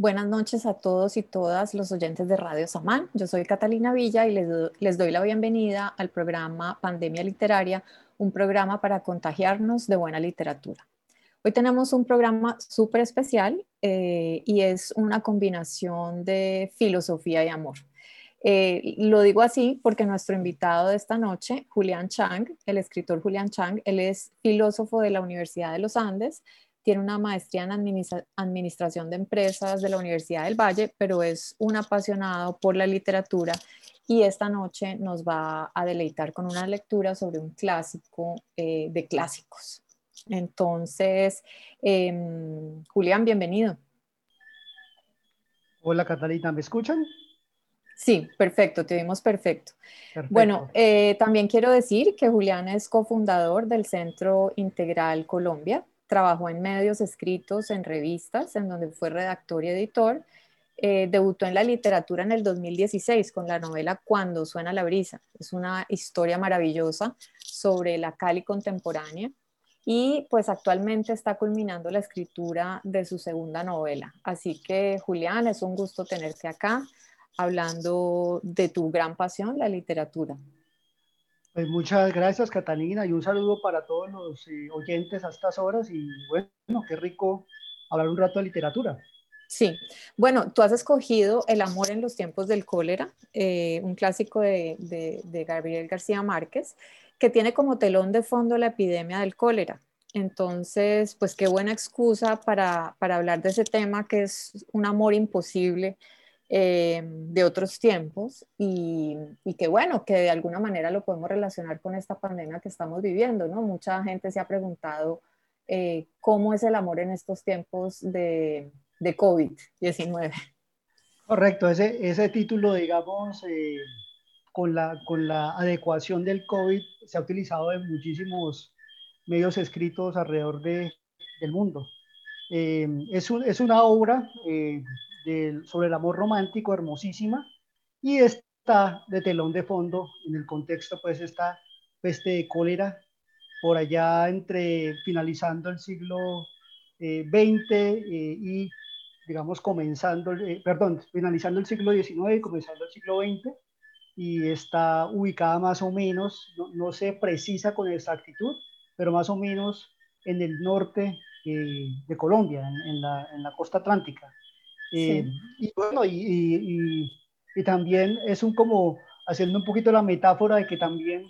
Buenas noches a todos y todas los oyentes de Radio Samán. Yo soy Catalina Villa y les, doy la bienvenida al programa Pandemia Literaria, un programa para contagiarnos de buena literatura. Hoy tenemos un programa súper especial eh, y es una combinación de filosofía y amor. Eh, lo digo así porque nuestro invitado de esta noche, Julián Chang, el escritor Julián Chang, él es filósofo de la Universidad de los Andes, tiene una maestría en administración de empresas de la Universidad del Valle, pero es un apasionado por la literatura y esta noche nos va a deleitar con una lectura sobre un clásico eh, de clásicos. Entonces, em, Julián, bienvenido. Hola Catalina, ¿me escuchan? Sí, perfecto, te vimos perfecto. Bueno, eh, también quiero decir que Julián es cofundador del Centro Integral Colombia, trabajó en medios escritos, en revistas, en donde fue redactor y editor. Eh, debutó en la literatura en el 2016 con la novela Cuando suena la brisa. Es una historia maravillosa sobre la Cali contemporánea y pues actualmente está culminando la escritura de su segunda novela. Así que Julián, es un gusto tenerte acá hablando de tu gran pasión, la literatura. Pues muchas gracias, Catalina, y un saludo para todos los eh, oyentes a estas horas. Y bueno, qué rico hablar un rato de literatura. Sí, bueno, tú has escogido El amor en los tiempos del cólera, eh, un clásico de, de, Gabriel García Márquez, que tiene como telón de fondo la epidemia del cólera. Entonces, pues qué buena excusa para, para hablar de ese tema que es un amor imposible eh, de otros tiempos y, que bueno, que de alguna manera lo podemos relacionar con esta pandemia que estamos viviendo, ¿no? Mucha gente se ha preguntado eh, cómo es el amor en estos tiempos de, de COVID-19. Correcto, ese, ese título, digamos, eh, con, la, con la adecuación del COVID se ha utilizado en muchísimos medios escritos alrededor de, del mundo. es, un, es, una obra sobre el amor romántico, hermosísima, y está de telón de fondo, en el contexto, pues, esta peste de cólera, por allá entre finalizando el siglo XX eh, eh, y, digamos, comenzando, eh, perdón, finalizando el siglo XIX y comenzando el siglo XX, y está ubicada más o menos, no, se precisa con exactitud, pero más o menos en el norte de Colombia, en, la, costa atlántica. Eh, y bueno, y, y, también es un como haciendo un poquito la metáfora de que también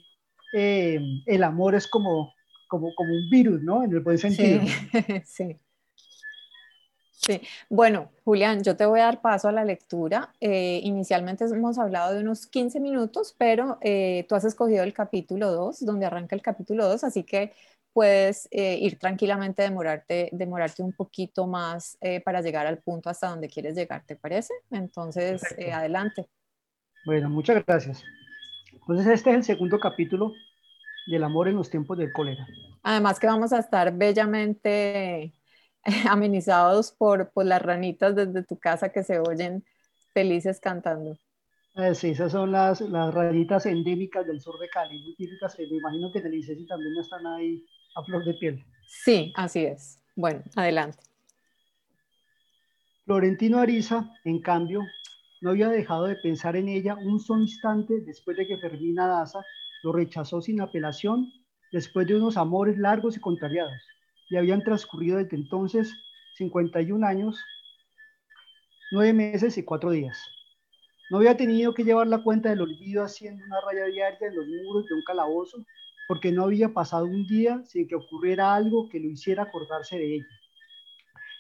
eh, el amor es como, como, como un virus, ¿no? En el buen sentido. Sí. sí. Bueno, Julián, yo te voy a dar paso a la lectura. Eh, inicialmente hemos hablado de unos 15 minutos, pero tú has escogido el capítulo 2, donde arranca el capítulo 2, así que puedes eh, ir tranquilamente, demorarte, demorarte un poquito más eh, para llegar al punto hasta donde quieres llegar, ¿te parece? Entonces, eh, adelante. Bueno, muchas gracias. Entonces, este es el segundo capítulo del amor en los tiempos del cólera. Además que vamos a estar bellamente amenizados por, por las ranitas desde tu casa que se oyen felices cantando. sí, esas son las, las ranitas endémicas del sur de Cali, muy típicas, me imagino que en el ICESI también están ahí a flor de piel. Sí, así es. Bueno, adelante. Florentino Ariza, en cambio, no había dejado de pensar en ella un solo instante después de que Fermina Daza lo rechazó sin apelación, después de unos amores largos y contrariados. Y habían transcurrido desde entonces 51 años, 9 meses y 4 días. No había tenido que llevar la cuenta del olvido haciendo una raya diaria en los muros de un calabozo porque no había pasado un día sin que ocurriera algo que lo hiciera acordarse de ella.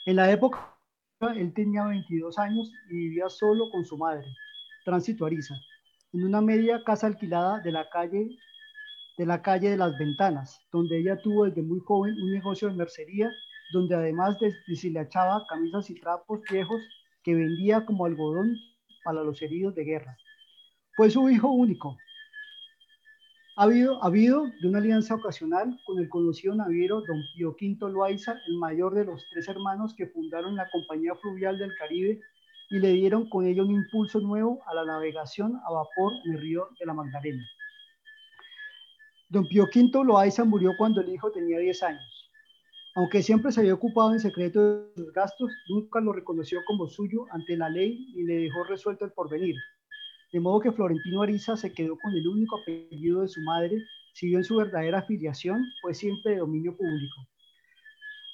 En la época, él tenía 22 años y vivía solo con su madre, Tránsito Ariza, en una media casa alquilada de la calle de la calle de las Ventanas, donde ella tuvo desde muy joven un negocio de mercería, donde además deshilachaba camisas y trapos viejos que vendía como algodón para los heridos de guerra. Fue su hijo único, ha habido, ha habido de una alianza ocasional con el conocido naviero Don Pío V Loaiza, el mayor de los tres hermanos que fundaron la Compañía Fluvial del Caribe y le dieron con ello un impulso nuevo a la navegación a vapor en el río de la Magdalena. Don Pío V Loaiza murió cuando el hijo tenía 10 años. Aunque siempre se había ocupado en secreto de sus gastos, nunca lo reconoció como suyo ante la ley y le dejó resuelto el porvenir. De modo que Florentino Ariza se quedó con el único apellido de su madre, si bien su verdadera afiliación fue siempre de dominio público.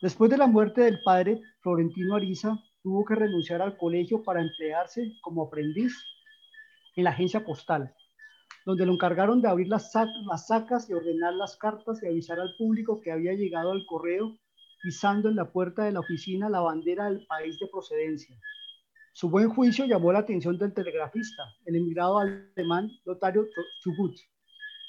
Después de la muerte del padre, Florentino Ariza tuvo que renunciar al colegio para emplearse como aprendiz en la agencia postal, donde lo encargaron de abrir las, las sacas y ordenar las cartas y avisar al público que había llegado al correo pisando en la puerta de la oficina la bandera del país de procedencia. Su buen juicio llamó la atención del telegrafista, el emigrado alemán Lotario Chugut,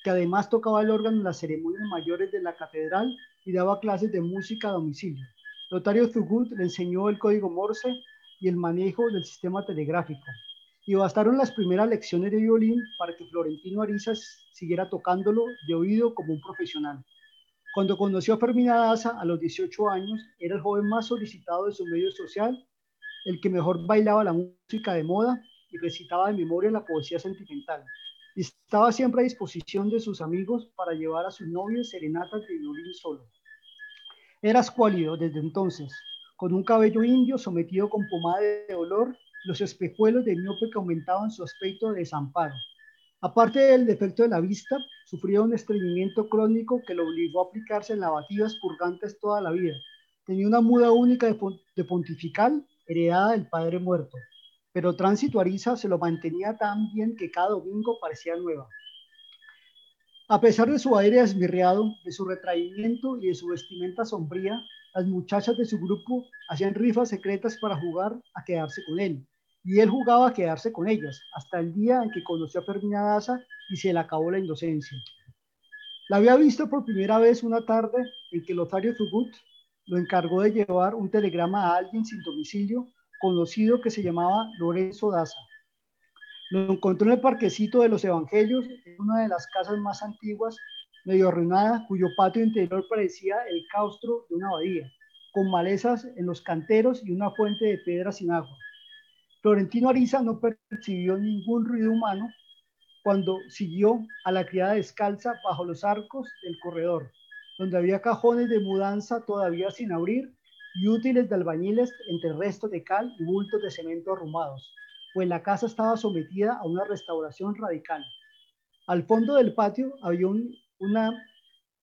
que además tocaba el órgano en las ceremonias mayores de la catedral y daba clases de música a domicilio. Lotario Zugut le enseñó el código Morse y el manejo del sistema telegráfico. Y bastaron las primeras lecciones de violín para que Florentino Arizas siguiera tocándolo de oído como un profesional. Cuando conoció a Fermina Daza a los 18 años, era el joven más solicitado de su medio social, el que mejor bailaba la música de moda y recitaba de memoria la poesía sentimental. Estaba siempre a disposición de sus amigos para llevar a sus novios serenatas de violín solo. Era escuálido desde entonces, con un cabello indio sometido con pomada de olor, los espejuelos de miope que aumentaban su aspecto de desamparo. Aparte del defecto de la vista, sufría un estreñimiento crónico que lo obligó a aplicarse en lavativas purgantes toda la vida. Tenía una muda única de, pontifical heredada del padre muerto, pero Tránsito Ariza se lo mantenía tan bien que cada domingo parecía nueva. A pesar de su aire esmirriado, de su retraimiento y de su vestimenta sombría, las muchachas de su grupo hacían rifas secretas para jugar a quedarse con él y él jugaba a quedarse con ellas, hasta el día en que conoció a Fermina Daza y se le acabó la inocencia. La había visto por primera vez una tarde en que Lotario Zugut lo encargó de llevar un telegrama a alguien sin domicilio, conocido que se llamaba Lorenzo Daza. Lo encontró en el parquecito de los Evangelios, en una de las casas más antiguas, medio arruinada, cuyo patio interior parecía el claustro de una abadía, con malezas en los canteros y una fuente de piedra sin agua. Florentino Ariza no percibió ningún ruido humano cuando siguió a la criada descalza bajo los arcos del corredor, donde había cajones de mudanza todavía sin abrir y útiles de albañiles entre restos de cal y bultos de cemento arrumados, pues la casa estaba sometida a una restauración radical. Al fondo del patio había una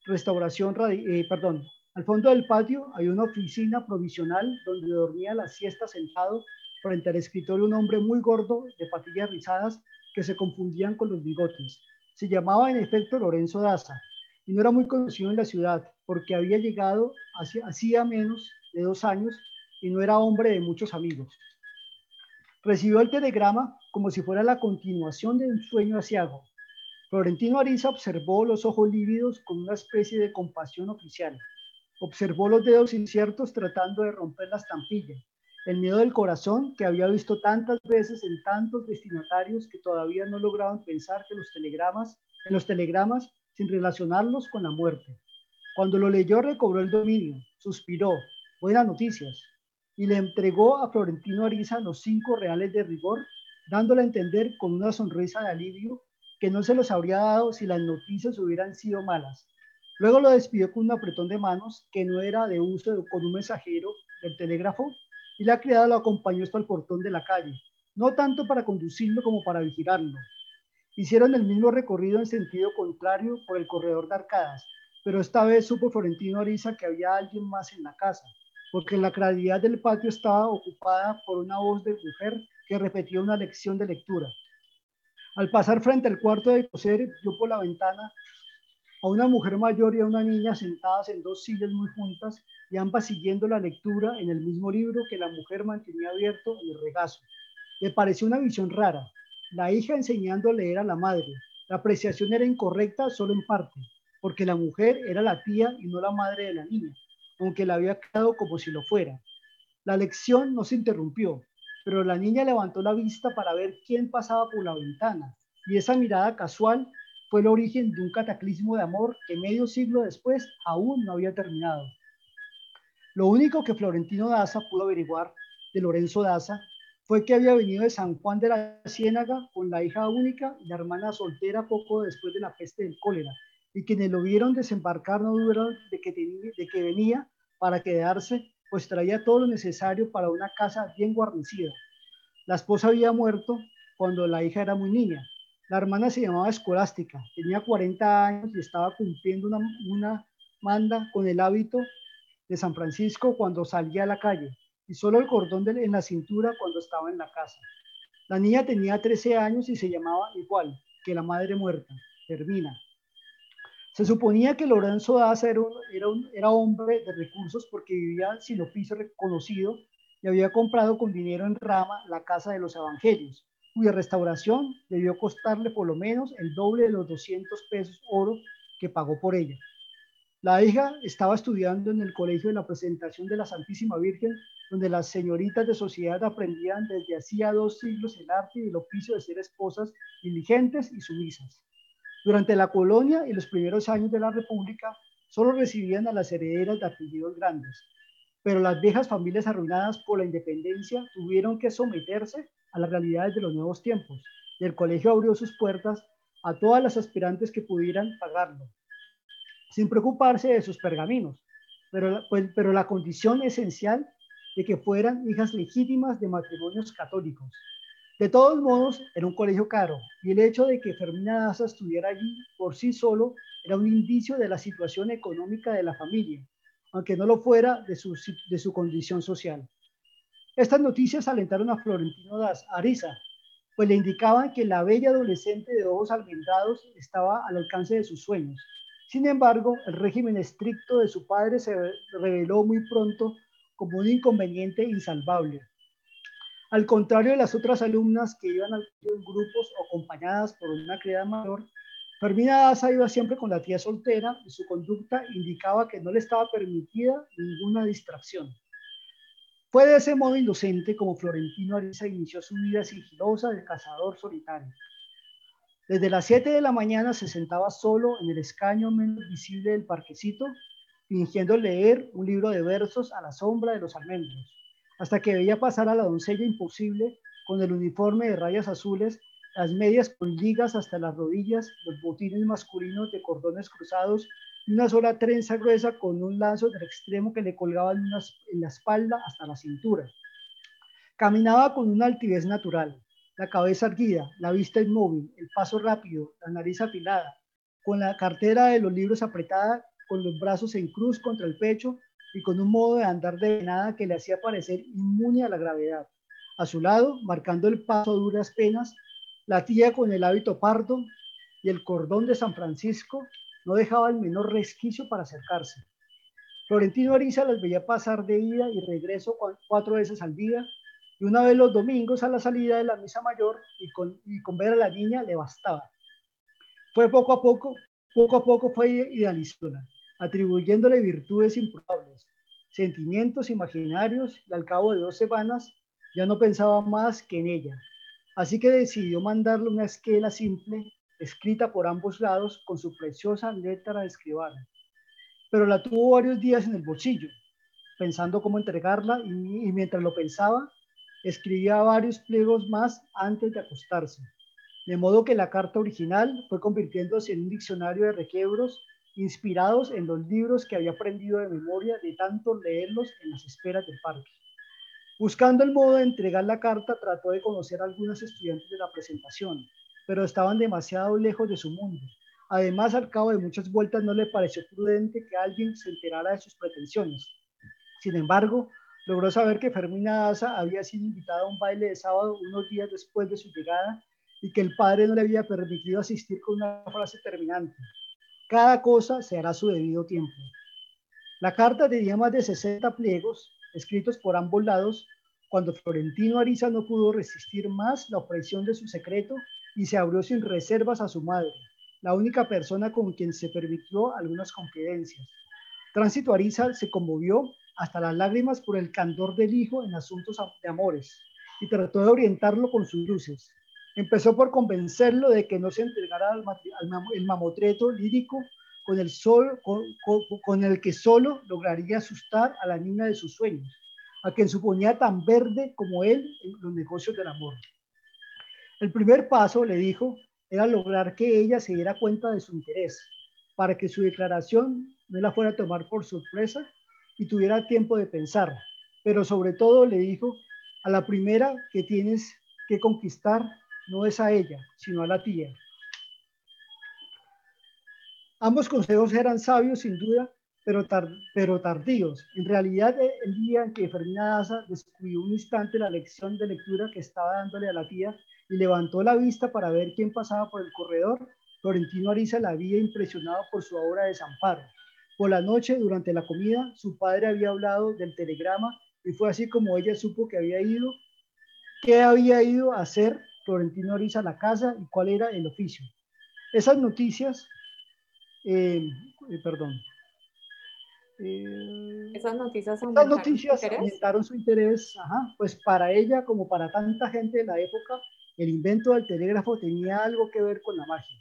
restauración, eh, perdón, al fondo del patio había una oficina provisional donde dormía la siesta sentado frente al escritorio un hombre muy gordo de patillas rizadas que se confundían con los bigotes. Se llamaba en efecto Lorenzo Daza y no era muy conocido en la ciudad porque había llegado hacía menos de dos años y no era hombre de muchos amigos. Recibió el telegrama como si fuera la continuación de un sueño asiago. Florentino Ariza observó los ojos lívidos con una especie de compasión oficial. Observó los dedos inciertos tratando de romper la estampilla el miedo del corazón que había visto tantas veces en tantos destinatarios que todavía no lograban pensar que los telegramas, en los telegramas sin relacionarlos con la muerte. Cuando lo leyó recobró el dominio, suspiró, buenas noticias, y le entregó a Florentino Ariza los cinco reales de rigor, dándole a entender con una sonrisa de alivio que no se los habría dado si las noticias hubieran sido malas. Luego lo despidió con un apretón de manos que no era de uso con un mensajero del telégrafo, y la criada lo acompañó hasta el portón de la calle, no tanto para conducirlo como para vigilarlo. Hicieron el mismo recorrido en sentido contrario por el corredor de arcadas, pero esta vez supo Florentino Ariza que había alguien más en la casa, porque la claridad del patio estaba ocupada por una voz de mujer que repetía una lección de lectura. Al pasar frente al cuarto de coser, vio por la ventana a una mujer mayor y a una niña sentadas en dos sillas muy juntas y ambas siguiendo la lectura en el mismo libro que la mujer mantenía abierto en el regazo. Le pareció una visión rara. La hija enseñando a leer a la madre. La apreciación era incorrecta solo en parte, porque la mujer era la tía y no la madre de la niña, aunque la había quedado como si lo fuera. La lección no se interrumpió, pero la niña levantó la vista para ver quién pasaba por la ventana, y esa mirada casual fue el origen de un cataclismo de amor que medio siglo después aún no había terminado. Lo único que Florentino Daza pudo averiguar de Lorenzo Daza fue que había venido de San Juan de la Ciénaga con la hija única y la hermana soltera poco después de la peste del cólera, y quienes lo vieron desembarcar no dudaron de que, de que venía para quedarse, pues traía todo lo necesario para una casa bien guarnecida. La esposa había muerto cuando la hija era muy niña. La hermana se llamaba Escolástica, tenía 40 años y estaba cumpliendo una, una manda con el hábito de San Francisco cuando salía a la calle y solo el cordón en la cintura cuando estaba en la casa. La niña tenía 13 años y se llamaba igual que la madre muerta, Termina. Se suponía que Lorenzo Daza era, era, era hombre de recursos porque vivía sin oficio reconocido y había comprado con dinero en rama la casa de los evangelios, cuya restauración debió costarle por lo menos el doble de los 200 pesos oro que pagó por ella. La hija estaba estudiando en el Colegio de la Presentación de la Santísima Virgen, donde las señoritas de sociedad aprendían desde hacía dos siglos el arte y el oficio de ser esposas diligentes y sumisas. Durante la colonia y los primeros años de la República, solo recibían a las herederas de apellidos grandes, pero las viejas familias arruinadas por la independencia tuvieron que someterse a las realidades de los nuevos tiempos, y el colegio abrió sus puertas a todas las aspirantes que pudieran pagarlo sin preocuparse de sus pergaminos, pero, pues, pero la condición esencial de que fueran hijas legítimas de matrimonios católicos. De todos modos, era un colegio caro y el hecho de que Fermina Daza estuviera allí por sí solo era un indicio de la situación económica de la familia, aunque no lo fuera de su, de su condición social. Estas noticias alentaron a Florentino Daza, Ariza, pues le indicaban que la bella adolescente de ojos almendrados estaba al alcance de sus sueños sin embargo, el régimen estricto de su padre se reveló muy pronto como un inconveniente insalvable. Al contrario de las otras alumnas que iban en grupos o acompañadas por una criada mayor, Fermina Daza iba siempre con la tía soltera y su conducta indicaba que no le estaba permitida ninguna distracción. Fue de ese modo inocente como Florentino Ariza inició su vida sigilosa de cazador solitario. Desde las 7 de la mañana se sentaba solo en el escaño menos visible del parquecito, fingiendo leer un libro de versos a la sombra de los almendros, hasta que veía pasar a la doncella imposible con el uniforme de rayas azules, las medias con ligas hasta las rodillas, los botines masculinos de cordones cruzados y una sola trenza gruesa con un lazo del extremo que le colgaba en, en la espalda hasta la cintura. Caminaba con una altivez natural, la cabeza erguida, la vista inmóvil, el paso rápido, la nariz afilada, con la cartera de los libros apretada, con los brazos en cruz contra el pecho y con un modo de andar de nada que le hacía parecer inmune a la gravedad. A su lado, marcando el paso a duras penas, la tía con el hábito pardo y el cordón de San Francisco no dejaba el menor resquicio para acercarse. Florentino Ariza las veía pasar de ida y regreso cuatro veces al día y una vez los domingos a la salida de la misa mayor y con, y con ver a la niña le bastaba. Fue poco a poco, poco a poco fue idealizándola, atribuyéndole virtudes improbables, sentimientos imaginarios y al cabo de dos semanas ya no pensaba más que en ella. Así que decidió mandarle una esquela simple, escrita por ambos lados con su preciosa letra de escribano. Pero la tuvo varios días en el bolsillo, pensando cómo entregarla y mientras lo pensaba, escribía varios pliegos más antes de acostarse, de modo que la carta original fue convirtiéndose en un diccionario de requebros inspirados en los libros que había aprendido de memoria de tanto leerlos en las esperas del parque. Buscando el modo de entregar la carta, trató de conocer a algunos estudiantes de la presentación, pero estaban demasiado lejos de su mundo. Además, al cabo de muchas vueltas, no le pareció prudente que alguien se enterara de sus pretensiones. Sin embargo, logró saber que Fermina Daza había sido invitada a un baile de sábado unos días después de su llegada y que el padre no le había permitido asistir con una frase terminante. Cada cosa se hará su debido tiempo. La carta tenía más de 60 pliegos escritos por ambos lados cuando Florentino Ariza no pudo resistir más la opresión de su secreto y se abrió sin reservas a su madre, la única persona con quien se permitió algunas confidencias. Tránsito Ariza se conmovió hasta las lágrimas por el candor del hijo en asuntos de amores y trató de orientarlo con sus luces. Empezó por convencerlo de que no se entregara al, el mamotreto lírico con el, sol, con, el que solo lograría asustar a la niña de sus sueños, a quien suponía tan verde como él en los negocios del amor. El primer paso, le dijo, era lograr que ella se diera cuenta de su interés, para que su declaración no la fuera a tomar por sorpresa y tuviera tiempo de pensar. Pero sobre todo le dijo, a la primera que tienes que conquistar no es a ella, sino a la tía. Ambos consejos eran sabios sin duda, pero, tardíos. En realidad, el día en que Fermina Daza descubrió un instante la lección de lectura que estaba dándole a la tía y levantó la vista para ver quién pasaba por el corredor, Florentino Ariza la había impresionado por su obra de desamparo. Por la noche, durante la comida, su padre había hablado del telegrama y fue así como ella supo que había ido, qué había ido a hacer Florentino Ariza a la casa y cuál era el oficio. Esas noticias, eh, eh, perdón, eh, esas noticias, esas noticias aumentaron su interés, pues para ella como para tanta gente de la época, el invento del telégrafo tenía algo que ver con la magia.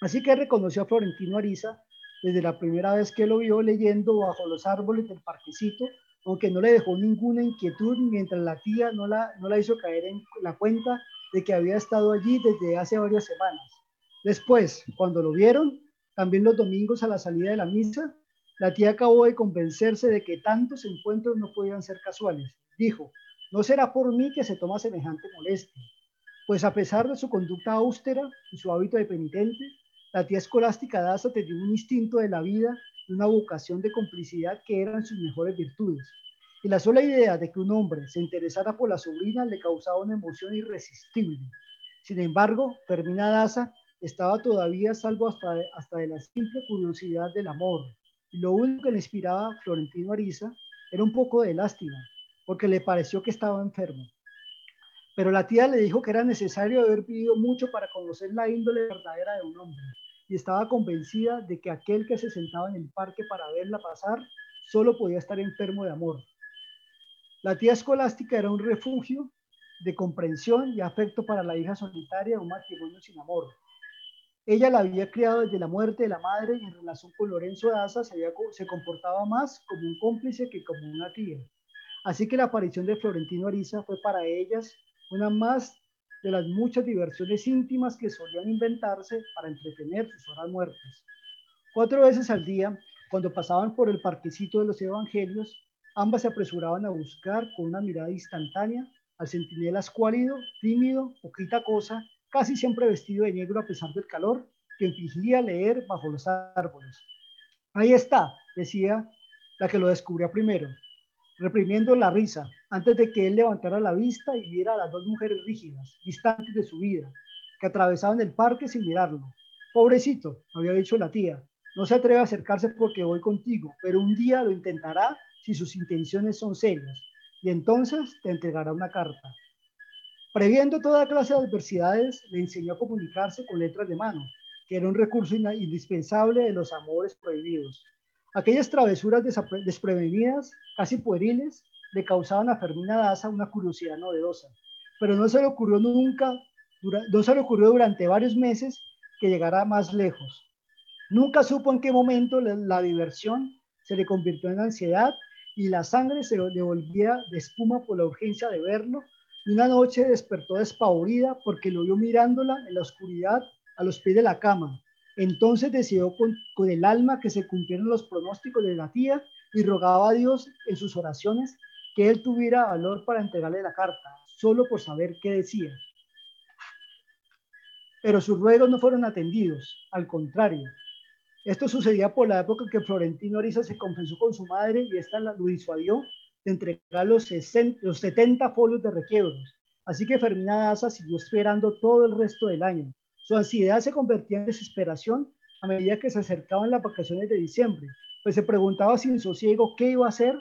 Así que reconoció a Florentino Ariza desde la primera vez que lo vio leyendo bajo los árboles del parquecito, aunque no le dejó ninguna inquietud mientras la tía no la, no la hizo caer en la cuenta de que había estado allí desde hace varias semanas. Después, cuando lo vieron, también los domingos a la salida de la misa, la tía acabó de convencerse de que tantos encuentros no podían ser casuales. Dijo, no será por mí que se toma semejante molestia, pues a pesar de su conducta austera y su hábito de penitente, la tía escolástica Daza tenía un instinto de la vida y una vocación de complicidad que eran sus mejores virtudes. Y la sola idea de que un hombre se interesara por la sobrina le causaba una emoción irresistible. Sin embargo, Fermina Daza estaba todavía salvo hasta de, hasta de la simple curiosidad del amor. Y lo único que le inspiraba a Florentino Ariza era un poco de lástima, porque le pareció que estaba enfermo. Pero la tía le dijo que era necesario haber vivido mucho para conocer la índole verdadera de un hombre y estaba convencida de que aquel que se sentaba en el parque para verla pasar solo podía estar enfermo de amor. La tía escolástica era un refugio de comprensión y afecto para la hija solitaria de un matrimonio sin amor. Ella la había criado desde la muerte de la madre y en relación con Lorenzo Daza se, se comportaba más como un cómplice que como una tía. Así que la aparición de Florentino Ariza fue para ellas una más de las muchas diversiones íntimas que solían inventarse para entretener sus horas muertas. Cuatro veces al día, cuando pasaban por el parquecito de los evangelios, ambas se apresuraban a buscar con una mirada instantánea al centinela escuálido, tímido, poquita cosa, casi siempre vestido de negro a pesar del calor, que fingía leer bajo los árboles. Ahí está, decía la que lo descubría primero, reprimiendo la risa, antes de que él levantara la vista y viera a las dos mujeres rígidas, distantes de su vida, que atravesaban el parque sin mirarlo. Pobrecito, había dicho la tía, no se atreve a acercarse porque voy contigo, pero un día lo intentará si sus intenciones son serias, y entonces te entregará una carta. Previendo toda clase de adversidades, le enseñó a comunicarse con letras de mano, que era un recurso indispensable de los amores prohibidos. Aquellas travesuras desprevenidas, casi pueriles, le causaban a Fermina Daza una curiosidad novedosa, pero no se le ocurrió nunca, no se le ocurrió durante varios meses que llegara más lejos. Nunca supo en qué momento la, diversión se le convirtió en ansiedad y la sangre se le volvía de espuma por la urgencia de verlo. Y una noche despertó despavorida porque lo vio mirándola en la oscuridad a los pies de la cama, entonces decidió con, el alma que se cumplieran los pronósticos de la tía y rogaba a Dios en sus oraciones que él tuviera valor para entregarle la carta, solo por saber qué decía. Pero sus ruegos no fueron atendidos, al contrario. Esto sucedía por la época que Florentino Ariza se confesó con su madre y esta lo disuadió de entregar los, 60, los 70 folios de requiebros. Así que Fermina Daza siguió esperando todo el resto del año, su ansiedad se convertía en desesperación a medida que se acercaban las vacaciones de diciembre, pues se preguntaba sin sosiego qué iba a hacer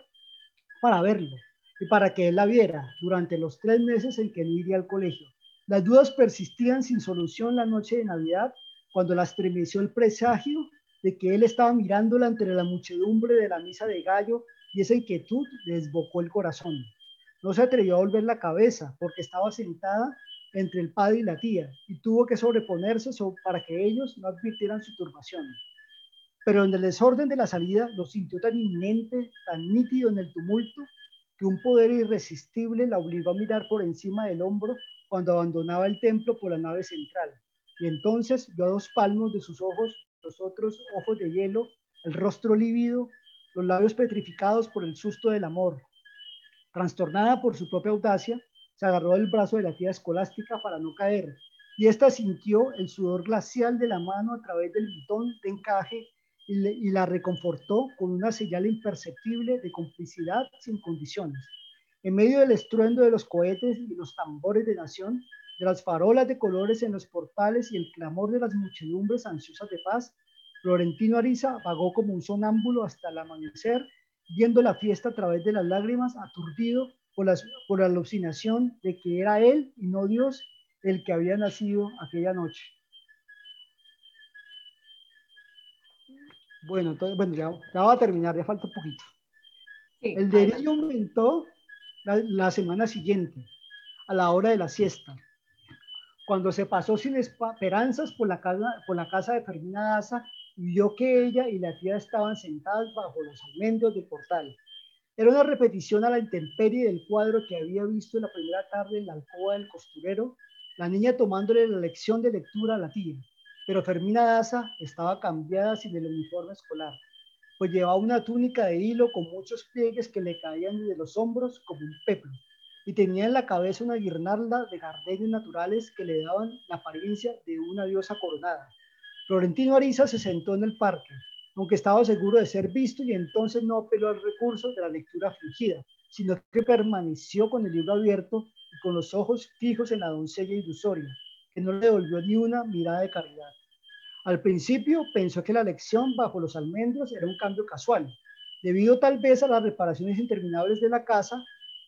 para verlo y para que él la viera durante los tres meses en que no iría al colegio. Las dudas persistían sin solución la noche de Navidad, cuando la estremeció el presagio de que él estaba mirándola entre la muchedumbre de la misa de gallo y esa inquietud desbocó el corazón. No se atrevió a volver la cabeza porque estaba sentada entre el padre y la tía y tuvo que sobreponerse para que ellos no advirtieran su turbación. Pero en el desorden de la salida lo sintió tan inminente, tan nítido en el tumulto, que un poder irresistible la obligó a mirar por encima del hombro cuando abandonaba el templo por la nave central. Y entonces vio a dos palmos de sus ojos, los otros ojos de hielo, el rostro lívido, los labios petrificados por el susto del amor. Trastornada por su propia audacia, se agarró del brazo de la tía escolástica para no caer, y ésta sintió el sudor glacial de la mano a través del botón de encaje y, la reconfortó con una señal imperceptible de complicidad sin condiciones. En medio del estruendo de los cohetes y los tambores de nación, de las farolas de colores en los portales y el clamor de las muchedumbres ansiosas de paz, Florentino Ariza vagó como un sonámbulo hasta el amanecer, viendo la fiesta a través de las lágrimas, aturdido por, por la alucinación de que era él y no Dios el que había nacido aquella noche. Bueno, entonces, bueno, ya, va a terminar, ya falta un poquito. el delirio aumentó la, semana siguiente, a la hora de la siesta, cuando se pasó sin esperanzas por la casa, por la casa de Fermina Daza y vio que ella y la tía estaban sentadas bajo los almendros del portal. Era una repetición a la intemperie del cuadro que había visto la primera tarde en la alcoba del costurero, la niña tomándole la lección de lectura a la tía. Pero Fermina Daza estaba cambiada sin el uniforme escolar pues llevaba una túnica de hilo con muchos pliegues que le caían de los hombros como un peplo, y tenía en la cabeza una guirnalda de gardenias naturales que le daban la apariencia de una diosa coronada. Florentino Ariza se sentó en el parque, aunque estaba seguro de ser visto y entonces no apeló al recurso de la lectura fingida, sino que permaneció con el libro abierto y con los ojos fijos en la doncella ilusoria, que no le devolvió ni una mirada de caridad. Al principio pensó que la lección bajo los almendros era un cambio casual, debido tal vez a las reparaciones interminables de la casa,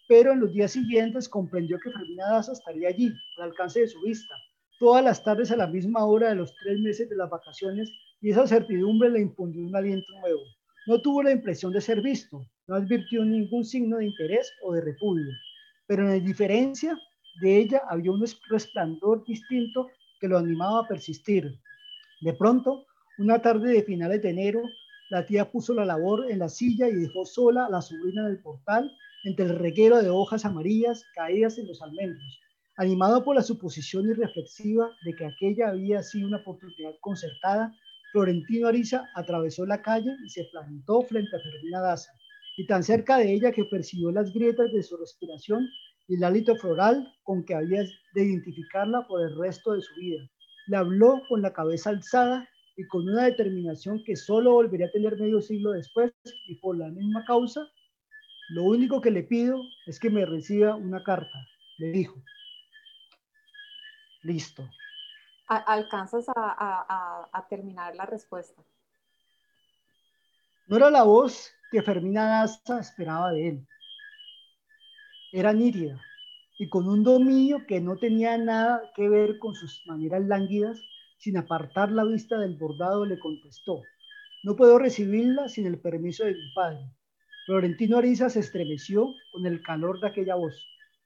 pero en los días siguientes comprendió que Fermina Daza estaría allí, al alcance de su vista, todas las tardes a la misma hora de los tres meses de las vacaciones, y esa certidumbre le impundió un aliento nuevo. No tuvo la impresión de ser visto, no advirtió ningún signo de interés o de repudio, pero en diferencia de ella había un resplandor distinto que lo animaba a persistir, de pronto, una tarde de finales de enero, la tía puso la labor en la silla y dejó sola a la sobrina del portal entre el reguero de hojas amarillas caídas en los almendros. Animado por la suposición irreflexiva de que aquella había sido una oportunidad concertada, Florentino Ariza atravesó la calle y se plantó frente a Fermina Daza, y tan cerca de ella que percibió las grietas de su respiración y el hálito floral con que había de identificarla por el resto de su vida. Le habló con la cabeza alzada y con una determinación que solo volvería a tener medio siglo después y por la misma causa. Lo único que le pido es que me reciba una carta, le dijo. Listo. ¿Alcanzas a, terminar la respuesta? No era la voz que Fermina Daza esperaba de él. Era nítida, y con un dominio que no tenía nada que ver con sus maneras lánguidas, sin apartar la vista del bordado, le contestó, no puedo recibirla sin el permiso de mi padre. Florentino Ariza se estremeció con el calor de aquella voz,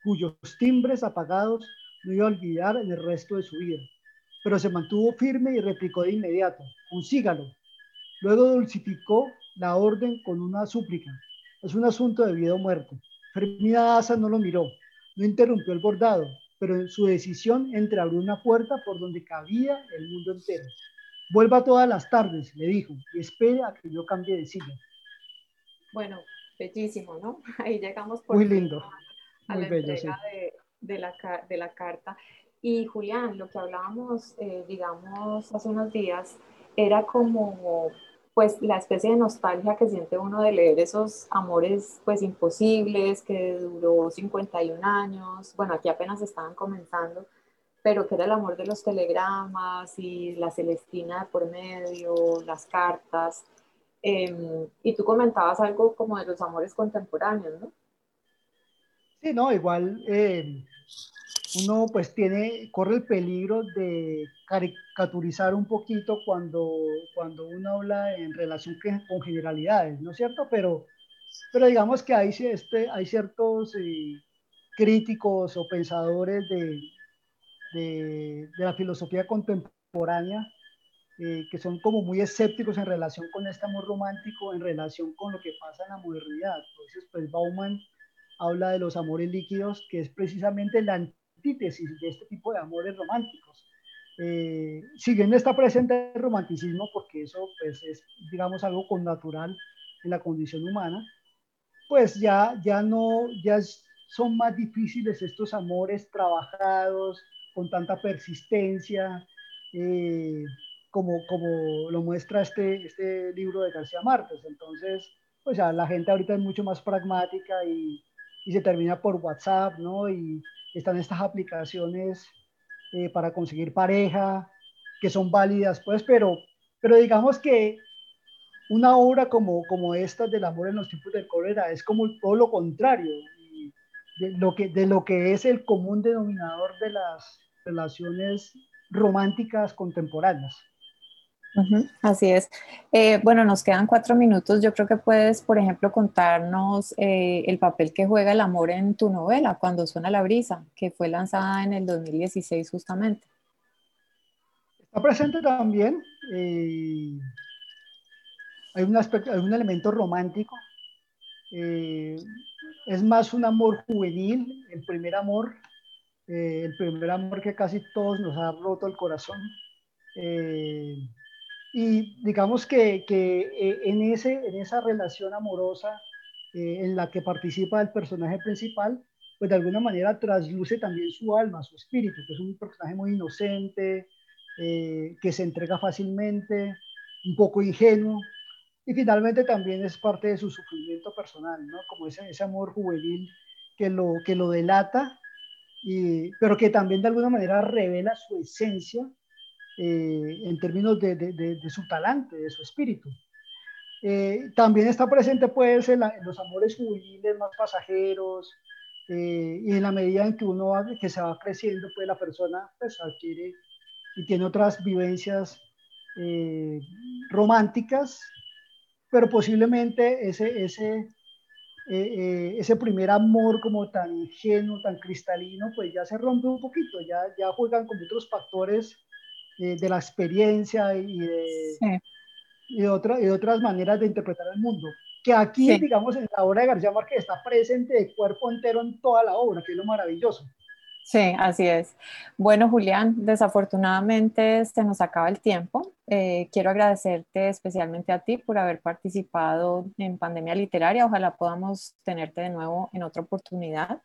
cuyos timbres apagados no iba a olvidar en el resto de su vida, pero se mantuvo firme y replicó de inmediato, consígalo. Luego dulcificó la orden con una súplica, es un asunto de vida o muerte. Fermina Daza no lo miró, no interrumpió el bordado, pero en su decisión entreabrió una puerta por donde cabía el mundo entero. Vuelva todas las tardes, le dijo, y espere a que yo cambie de silla. Bueno, bellísimo, ¿no? Ahí llegamos por Muy lindo. a, la bello, de, la, de la carta. Y Julián, lo que hablábamos, eh, digamos, hace unos días, era como pues la especie de nostalgia que siente uno de leer esos amores pues imposibles que duró 51 años, bueno, aquí apenas estaban comenzando, pero que era el amor de los telegramas y la Celestina por medio, las cartas. Em, y tú comentabas algo como de los amores contemporáneos, ¿no? Sí, no, igual eh, uno pues tiene, corre el peligro de caricaturizar un poquito cuando, cuando uno habla en relación con generalidades, ¿no es cierto? Pero, pero digamos que hay, este, hay ciertos eh, críticos o pensadores de, de, la filosofía contemporánea eh, que son como muy escépticos en relación con este amor romántico, en relación con lo que pasa en la modernidad. Entonces, pues Bauman habla de los amores líquidos, que es precisamente la antítesis de este tipo de amores románticos. Eh, si bien está presente el romanticismo, porque eso pues, es, digamos, algo con natural en la condición humana, pues ya, ya no, ya son más difíciles estos amores trabajados con tanta persistencia, eh, como, como lo muestra este, este libro de García Márquez. Entonces, pues ya la gente ahorita es mucho más pragmática y, y se termina por WhatsApp, ¿no? Y están estas aplicaciones eh, para conseguir pareja, que son válidas, pues, pero, pero digamos que una obra como, como esta del amor en los tiempos del cólera es como todo lo contrario de lo, que, de lo que es el común denominador de las relaciones románticas contemporáneas. Así es. Eh, bueno, nos quedan cuatro minutos. Yo creo que puedes, por ejemplo, contarnos eh, el papel que juega el amor en tu novela, Cuando suena la brisa, que fue lanzada en el 2016 justamente. Está presente también. Eh, hay, un aspecto, hay un elemento romántico. Es más un amor juvenil, el primer amor, el primer amor que casi todos nos ha roto el corazón. Y digamos que, que en, ese, en esa relación amorosa en la que participa el personaje principal, pues de alguna manera trasluce también su alma, su espíritu, que es un personaje muy inocente, eh, que se entrega fácilmente, un poco ingenuo, y finalmente también es parte de su sufrimiento personal, ¿no? Como ese, ese amor juvenil que lo, que lo delata, y, pero que también de alguna manera revela su esencia eh, en términos de, de, de, su talante, de su espíritu. Eh, también está presente pues en, los amores juveniles más pasajeros y en la medida en que uno va, que se va creciendo pues la persona pues adquiere y tiene otras vivencias eh, románticas, pero posiblemente ese, ese, eh, eh, ese primer amor como tan ingenuo, tan cristalino, pues ya se rompe un poquito, ya, ya juegan con otros factores de la experiencia y de, y, otra, y otras maneras de interpretar el mundo. Que aquí, digamos, en la obra de García Márquez está presente de cuerpo entero en toda la obra, que es lo maravilloso. Sí, así es. Bueno, Julián, desafortunadamente se nos acaba el tiempo. Eh, quiero agradecerte especialmente a ti por haber participado en Pandemia Literaria. Ojalá podamos tenerte de nuevo en otra oportunidad.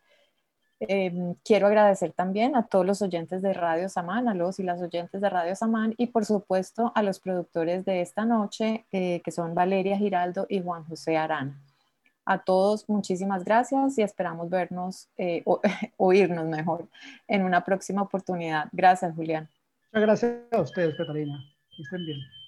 Em, quiero agradecer también a todos los oyentes de Radio Samán, a los y las oyentes de Radio Samán y por supuesto a los productores de esta noche, eh, que son Valeria Giraldo y Juan José Arana. A todos, muchísimas gracias y esperamos vernos, eh, o, oírnos mejor en una próxima oportunidad. Gracias, Julián. Muchas gracias a ustedes, Catalina. estén bien.